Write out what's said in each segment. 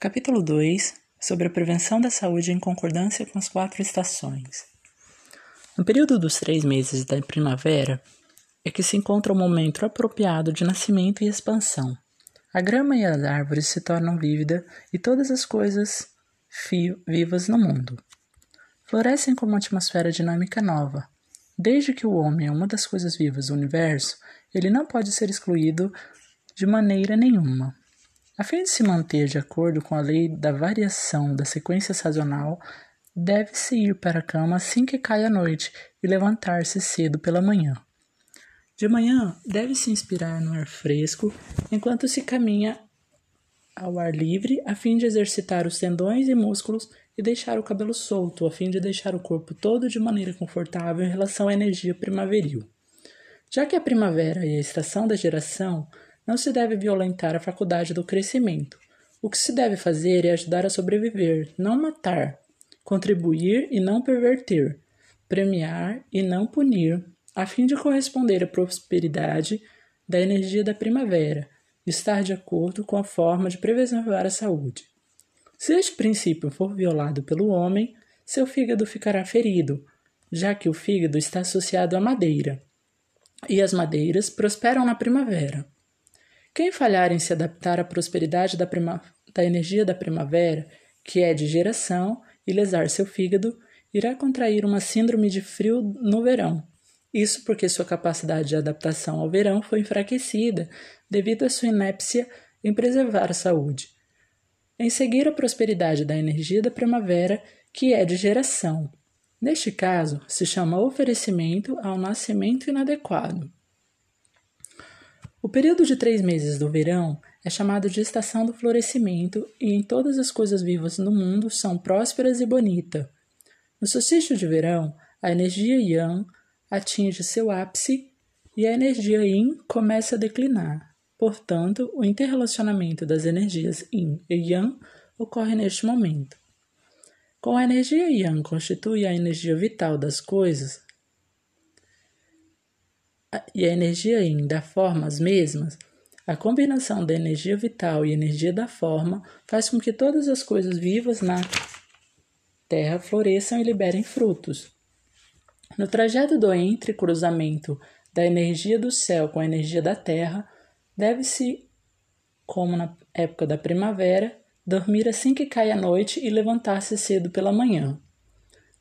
Capítulo 2 Sobre a prevenção da saúde em concordância com as quatro estações. No período dos três meses da primavera é que se encontra o momento apropriado de nascimento e expansão. A grama e as árvores se tornam vívidas e todas as coisas vivas no mundo florescem como uma atmosfera dinâmica nova. Desde que o homem é uma das coisas vivas do universo, ele não pode ser excluído de maneira nenhuma. A fim de se manter de acordo com a lei da variação da sequência sazonal, deve-se ir para a cama assim que cai a noite e levantar-se cedo pela manhã. De manhã, deve-se inspirar no ar fresco enquanto se caminha ao ar livre, a fim de exercitar os tendões e músculos e deixar o cabelo solto, a fim de deixar o corpo todo de maneira confortável em relação à energia primaveril. Já que a primavera é a estação da geração, não se deve violentar a faculdade do crescimento. O que se deve fazer é ajudar a sobreviver, não matar, contribuir e não perverter, premiar e não punir, a fim de corresponder à prosperidade da energia da primavera, estar de acordo com a forma de preservar a saúde. Se este princípio for violado pelo homem, seu fígado ficará ferido, já que o fígado está associado à madeira, e as madeiras prosperam na primavera. Quem falhar em se adaptar à prosperidade da, prima, da energia da primavera, que é de geração, e lesar seu fígado, irá contrair uma síndrome de frio no verão. Isso porque sua capacidade de adaptação ao verão foi enfraquecida devido à sua inépcia em preservar a saúde. Em seguir a prosperidade da energia da primavera, que é de geração. Neste caso, se chama oferecimento ao nascimento inadequado. O período de três meses do verão é chamado de estação do florescimento e em todas as coisas vivas no mundo são prósperas e bonitas. No solstício de verão, a energia Yang atinge seu ápice e a energia Yin começa a declinar. Portanto, o interrelacionamento das energias Yin e Yang ocorre neste momento. Com a energia Yang constitui a energia vital das coisas, e a energia yin da forma as mesmas, a combinação da energia vital e energia da forma faz com que todas as coisas vivas na Terra floresçam e liberem frutos. No trajeto do entrecruzamento da energia do céu com a energia da Terra, deve-se, como na época da primavera, dormir assim que cai a noite e levantar-se cedo pela manhã.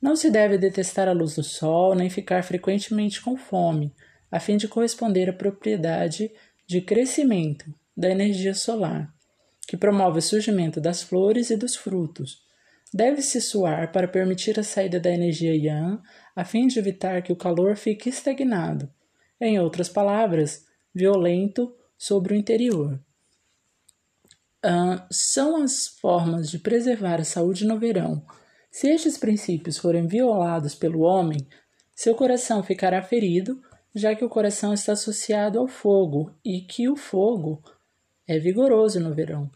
Não se deve detestar a luz do sol, nem ficar frequentemente com fome, a fim de corresponder à propriedade de crescimento da energia solar, que promove o surgimento das flores e dos frutos. Deve-se suar para permitir a saída da energia yang, a fim de evitar que o calor fique estagnado, em outras palavras, violento sobre o interior. Uh, são as formas de preservar a saúde no verão. Se estes princípios forem violados pelo homem, seu coração ficará ferido já que o coração está associado ao fogo e que o fogo é vigoroso no verão.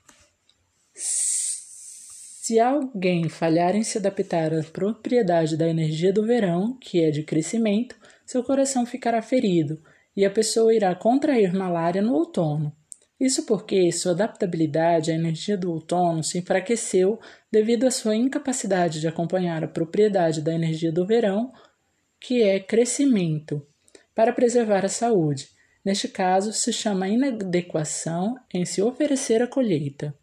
Se alguém falhar em se adaptar à propriedade da energia do verão, que é de crescimento, seu coração ficará ferido e a pessoa irá contrair malária no outono. Isso porque sua adaptabilidade à energia do outono se enfraqueceu devido à sua incapacidade de acompanhar a propriedade da energia do verão, que é crescimento para preservar a saúde. Neste caso, se chama inadequação em se oferecer a colheita.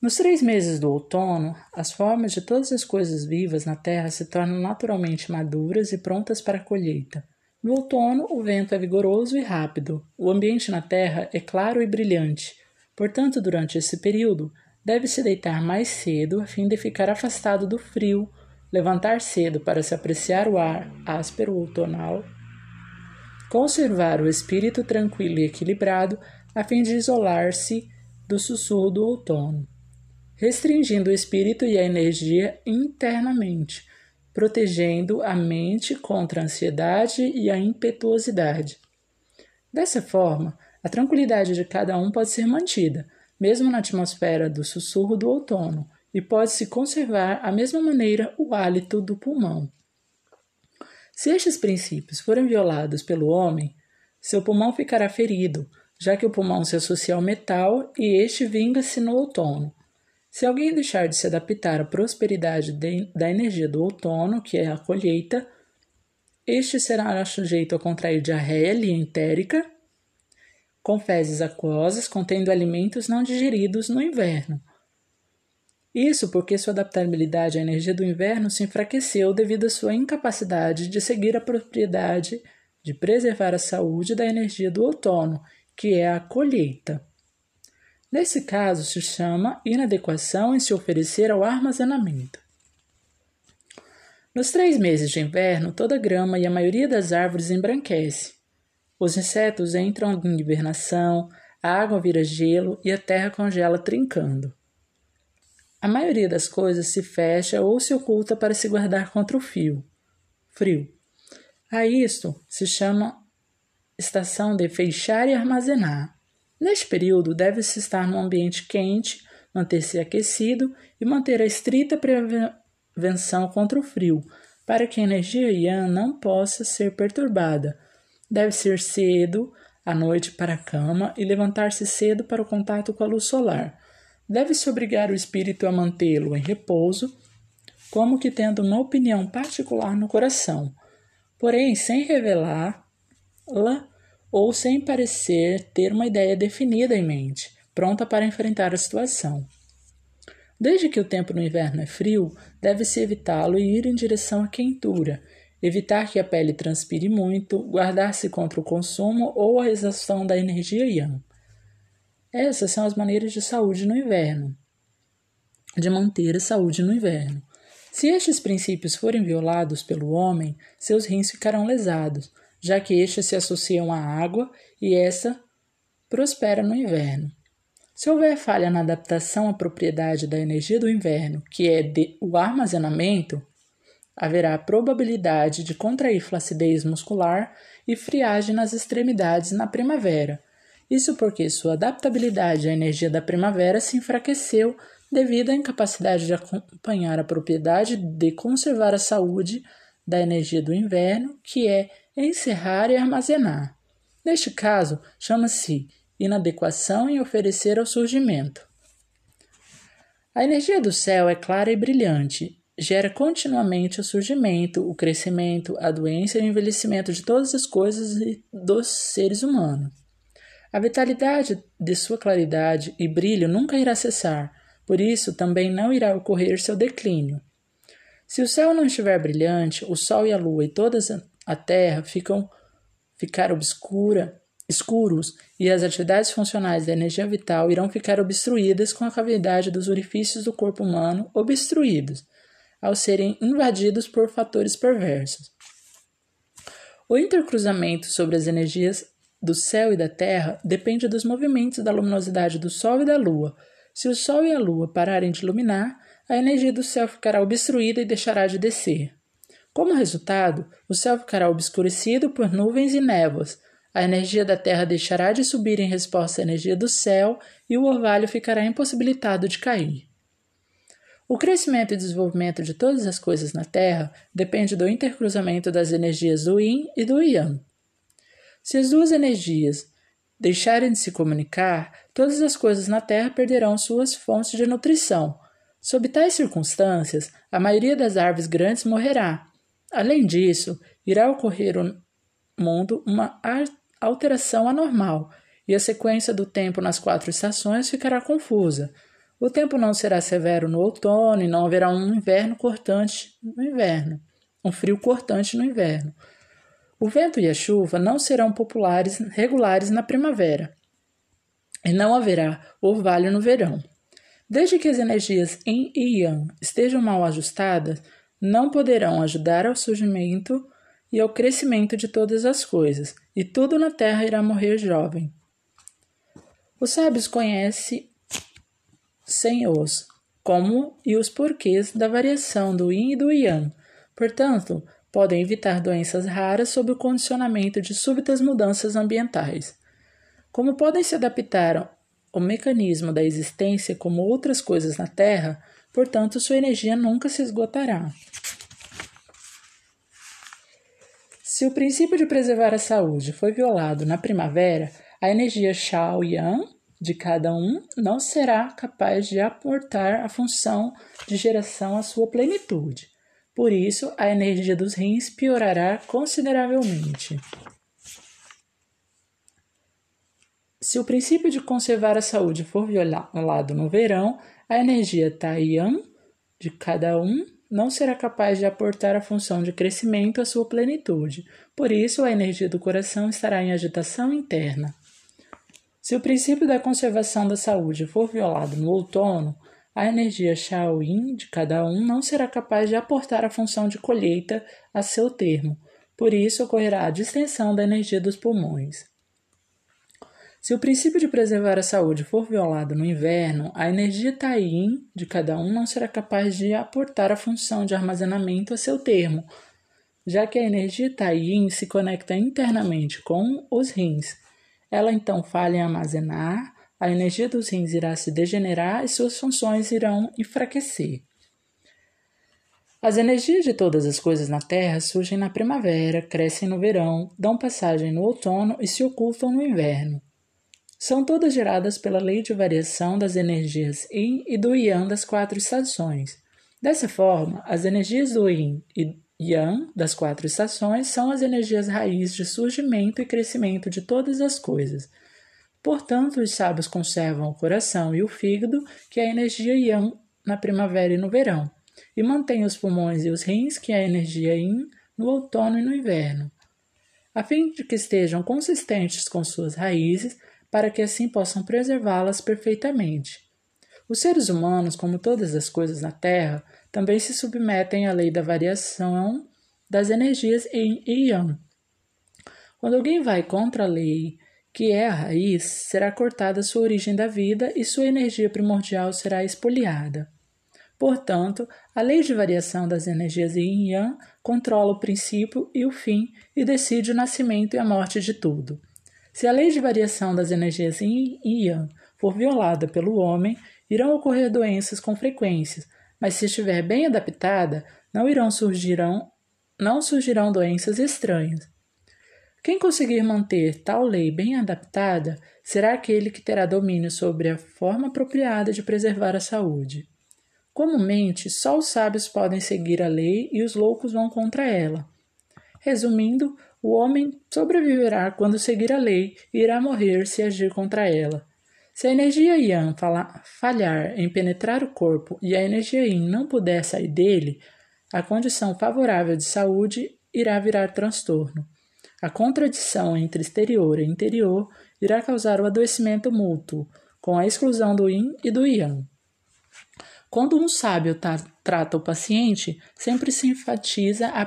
Nos três meses do outono, as formas de todas as coisas vivas na terra se tornam naturalmente maduras e prontas para a colheita. No outono, o vento é vigoroso e rápido, o ambiente na terra é claro e brilhante. Portanto, durante esse período, deve-se deitar mais cedo a fim de ficar afastado do frio, levantar cedo para se apreciar o ar áspero outonal, conservar o espírito tranquilo e equilibrado a fim de isolar-se do sussurro do outono, restringindo o espírito e a energia internamente, protegendo a mente contra a ansiedade e a impetuosidade. Dessa forma, a tranquilidade de cada um pode ser mantida, mesmo na atmosfera do sussurro do outono, e pode-se conservar à mesma maneira o hálito do pulmão. Se estes princípios forem violados pelo homem, seu pulmão ficará ferido, já que o pulmão se associa ao metal e este vinga-se no outono. Se alguém deixar de se adaptar à prosperidade de, da energia do outono, que é a colheita, este será sujeito a contrair diarreia lientérica, com fezes aquosas contendo alimentos não digeridos no inverno. Isso porque sua adaptabilidade à energia do inverno se enfraqueceu devido à sua incapacidade de seguir a propriedade de preservar a saúde da energia do outono, que é a colheita. Nesse caso, se chama inadequação em se oferecer ao armazenamento. Nos três meses de inverno, toda a grama e a maioria das árvores embranquece. Os insetos entram em hibernação, a água vira gelo e a terra congela trincando. A maioria das coisas se fecha ou se oculta para se guardar contra o fio, frio. A isto se chama estação de fechar e armazenar. Neste período, deve-se estar num ambiente quente, manter-se aquecido e manter a estrita prevenção contra o frio, para que a energia Yang não possa ser perturbada. Deve ser cedo à noite para a cama e levantar-se cedo para o contato com a luz solar. Deve-se obrigar o espírito a mantê-lo em repouso, como que tendo uma opinião particular no coração, porém sem revelá-la ou sem parecer ter uma ideia definida em mente, pronta para enfrentar a situação. Desde que o tempo no inverno é frio, deve-se evitá-lo e ir em direção à quentura, evitar que a pele transpire muito, guardar-se contra o consumo ou a exaustão da energia yang. Essas são as maneiras de saúde no inverno, de manter a saúde no inverno. Se estes princípios forem violados pelo homem, seus rins ficarão lesados, já que estes se associam à água e essa prospera no inverno. Se houver falha na adaptação à propriedade da energia do inverno, que é o armazenamento, haverá probabilidade de contrair flacidez muscular e friagem nas extremidades na primavera. Isso porque sua adaptabilidade à energia da primavera se enfraqueceu devido à incapacidade de acompanhar a propriedade de conservar a saúde da energia do inverno, que é encerrar e armazenar. Neste caso, chama-se inadequação em oferecer ao surgimento. A energia do céu é clara e brilhante, gera continuamente o surgimento, o crescimento, a doença e o envelhecimento de todas as coisas e dos seres humanos. A vitalidade de sua claridade e brilho nunca irá cessar, por isso também não irá ocorrer seu declínio. Se o céu não estiver brilhante, o sol e a lua e toda a terra ficam ficar obscura, escuros e as atividades funcionais da energia vital irão ficar obstruídas com a cavidade dos orifícios do corpo humano obstruídos, ao serem invadidos por fatores perversos. O intercruzamento sobre as energias do céu e da terra depende dos movimentos da luminosidade do sol e da lua. Se o sol e a lua pararem de iluminar, a energia do céu ficará obstruída e deixará de descer. Como resultado, o céu ficará obscurecido por nuvens e névoas, a energia da Terra deixará de subir em resposta à energia do céu e o orvalho ficará impossibilitado de cair. O crescimento e desenvolvimento de todas as coisas na Terra depende do intercruzamento das energias do Yin e do Yang. Se as duas energias deixarem de se comunicar, todas as coisas na Terra perderão suas fontes de nutrição, Sob tais circunstâncias, a maioria das árvores grandes morrerá. Além disso, irá ocorrer no mundo uma alteração anormal e a sequência do tempo nas quatro estações ficará confusa. O tempo não será severo no outono e não haverá um inverno cortante no inverno, um frio cortante no inverno. O vento e a chuva não serão populares regulares na primavera e não haverá orvalho no verão. Desde que as energias Yin e Yang estejam mal ajustadas, não poderão ajudar ao surgimento e ao crescimento de todas as coisas, e tudo na terra irá morrer jovem. Os sábios conhecem sem os como e os porquês da variação do Yin e do Yang. Portanto, podem evitar doenças raras sob o condicionamento de súbitas mudanças ambientais. Como podem se adaptar o mecanismo da existência como outras coisas na Terra, portanto, sua energia nunca se esgotará. Se o princípio de preservar a saúde foi violado na primavera, a a energia Shao Yang de cada um não será capaz de aportar a função de geração à sua plenitude. Por isso, a energia dos rins piorará consideravelmente. Se o princípio de conservar a saúde for violado no verão, a energia Taiyan de cada um não será capaz de aportar a função de crescimento à sua plenitude. Por isso, a energia do coração estará em agitação interna. Se o princípio da conservação da saúde for violado no outono, a energia Shaoyin de cada um não será capaz de aportar a função de colheita a seu termo. Por isso, ocorrerá a distensão da energia dos pulmões. Se o princípio de preservar a saúde for violado no inverno, a energia Taiyin de cada um não será capaz de aportar a função de armazenamento a seu termo, já que a energia Taiyin se conecta internamente com os rins. Ela então falha em armazenar, a energia dos rins irá se degenerar e suas funções irão enfraquecer. As energias de todas as coisas na Terra surgem na primavera, crescem no verão, dão passagem no outono e se ocultam no inverno. São todas geradas pela lei de variação das energias Yin e do Yang das quatro estações. Dessa forma, as energias do Yin e Yang das quatro estações são as energias raiz de surgimento e crescimento de todas as coisas. Portanto, os sábios conservam o coração e o fígado, que é a energia Yang na primavera e no verão, e mantêm os pulmões e os rins, que é a energia Yin, no outono e no inverno. A fim de que estejam consistentes com suas raízes, para que assim possam preservá-las perfeitamente. Os seres humanos, como todas as coisas na Terra, também se submetem à lei da variação das energias Yin e Yang. Quando alguém vai contra a lei, que é a raiz, será cortada sua origem da vida e sua energia primordial será espoliada. Portanto, a lei de variação das energias Yin Yang controla o princípio e o fim e decide o nascimento e a morte de tudo. Se a lei de variação das energias Yin e Yang for violada pelo homem, irão ocorrer doenças com frequências, mas se estiver bem adaptada, não irão surgirão, não surgirão doenças estranhas. Quem conseguir manter tal lei bem adaptada será aquele que terá domínio sobre a forma apropriada de preservar a saúde. Comumente, só os sábios podem seguir a lei e os loucos vão contra ela. Resumindo, o homem sobreviverá quando seguir a lei e irá morrer se agir contra ela. Se a energia Yang falhar em penetrar o corpo e a energia Yin não puder sair dele, a condição favorável de saúde irá virar transtorno. A contradição entre exterior e interior irá causar o adoecimento mútuo, com a exclusão do Yin e do Yang. Quando um sábio trata o paciente, sempre se enfatiza a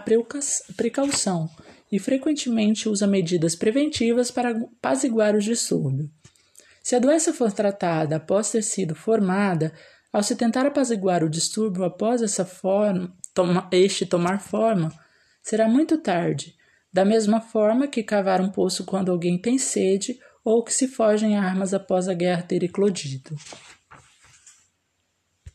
precaução e frequentemente usa medidas preventivas para apaziguar o distúrbio. Se a doença for tratada após ter sido formada, ao se tentar apaziguar o distúrbio após essa forma, toma, este tomar forma, será muito tarde, da mesma forma que cavar um poço quando alguém tem sede ou que se fogem armas após a guerra ter eclodido.